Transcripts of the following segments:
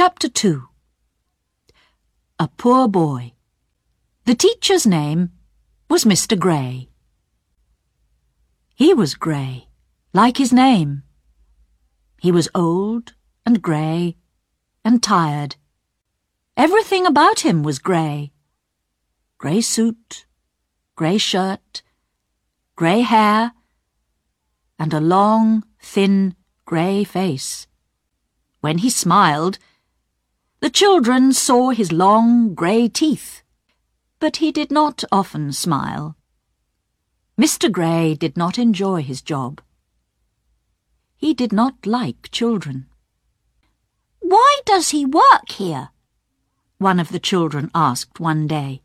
Chapter 2 A Poor Boy. The teacher's name was Mr. Grey. He was grey, like his name. He was old and grey and tired. Everything about him was grey. Grey suit, grey shirt, grey hair, and a long, thin, grey face. When he smiled, the children saw his long grey teeth, but he did not often smile. Mr. Grey did not enjoy his job. He did not like children. Why does he work here? One of the children asked one day.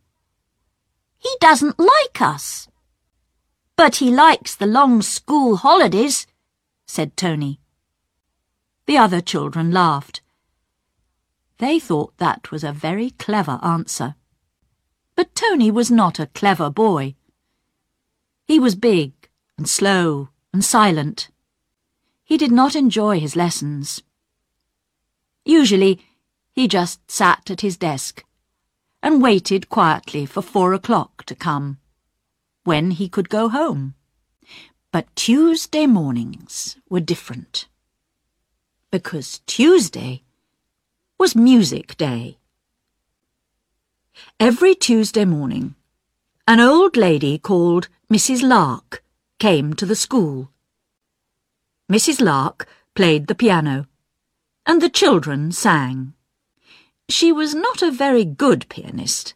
He doesn't like us. But he likes the long school holidays, said Tony. The other children laughed. They thought that was a very clever answer. But Tony was not a clever boy. He was big and slow and silent. He did not enjoy his lessons. Usually, he just sat at his desk and waited quietly for four o'clock to come, when he could go home. But Tuesday mornings were different. Because Tuesday was music day. Every Tuesday morning, an old lady called Mrs. Lark came to the school. Mrs. Lark played the piano, and the children sang. She was not a very good pianist,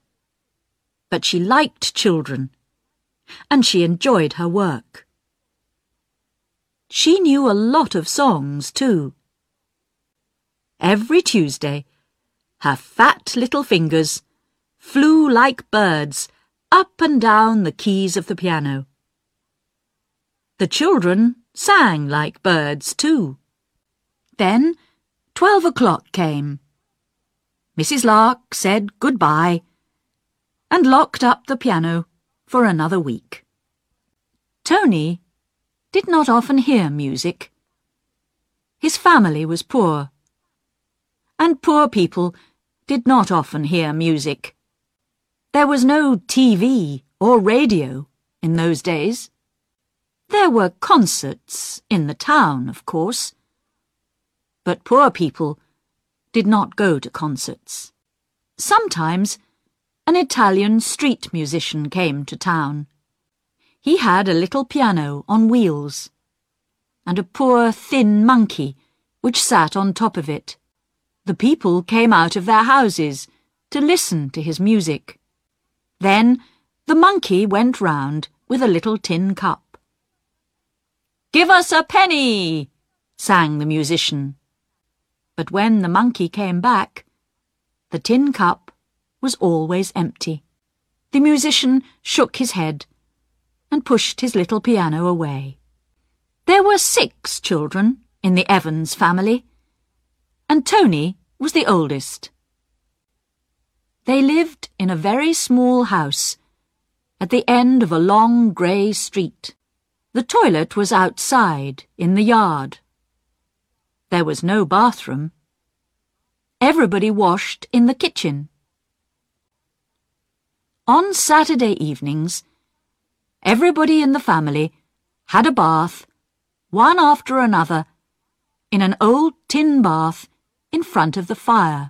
but she liked children, and she enjoyed her work. She knew a lot of songs, too. Every Tuesday, her fat little fingers flew like birds up and down the keys of the piano. The children sang like birds, too. Then twelve o'clock came. Mrs. Lark said good-bye and locked up the piano for another week. Tony did not often hear music. His family was poor and poor people did not often hear music. There was no TV or radio in those days. There were concerts in the town, of course. But poor people did not go to concerts. Sometimes an Italian street musician came to town. He had a little piano on wheels and a poor thin monkey which sat on top of it. The people came out of their houses to listen to his music. Then the monkey went round with a little tin cup. Give us a penny, sang the musician. But when the monkey came back, the tin cup was always empty. The musician shook his head and pushed his little piano away. There were six children in the Evans family and Tony was the oldest. They lived in a very small house at the end of a long grey street. The toilet was outside, in the yard. There was no bathroom. Everybody washed in the kitchen. On Saturday evenings, everybody in the family had a bath, one after another, in an old tin bath in front of the fire.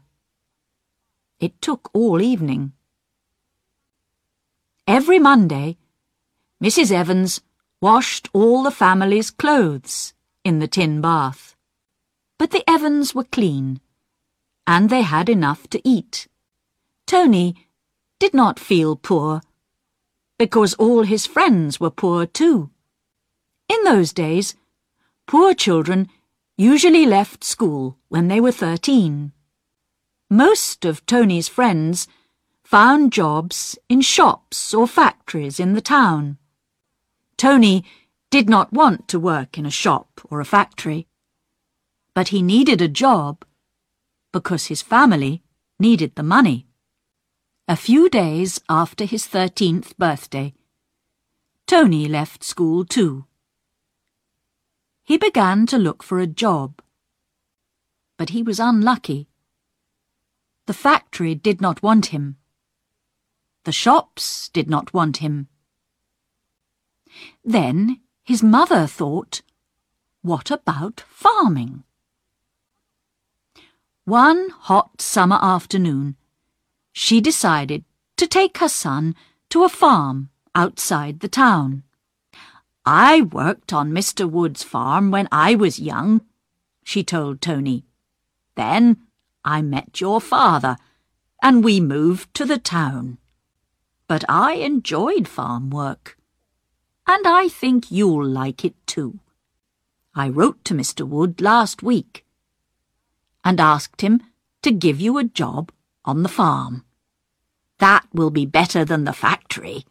It took all evening. Every Monday, Mrs. Evans washed all the family's clothes in the tin bath. But the Evans were clean, and they had enough to eat. Tony did not feel poor, because all his friends were poor too. In those days, poor children usually left school when they were 13. Most of Tony's friends found jobs in shops or factories in the town. Tony did not want to work in a shop or a factory, but he needed a job because his family needed the money. A few days after his 13th birthday, Tony left school too. He began to look for a job. But he was unlucky. The factory did not want him. The shops did not want him. Then his mother thought, what about farming? One hot summer afternoon, she decided to take her son to a farm outside the town. I worked on Mr. Wood's farm when I was young, she told Tony. Then I met your father, and we moved to the town. But I enjoyed farm work, and I think you'll like it too. I wrote to Mr. Wood last week and asked him to give you a job on the farm. That will be better than the factory.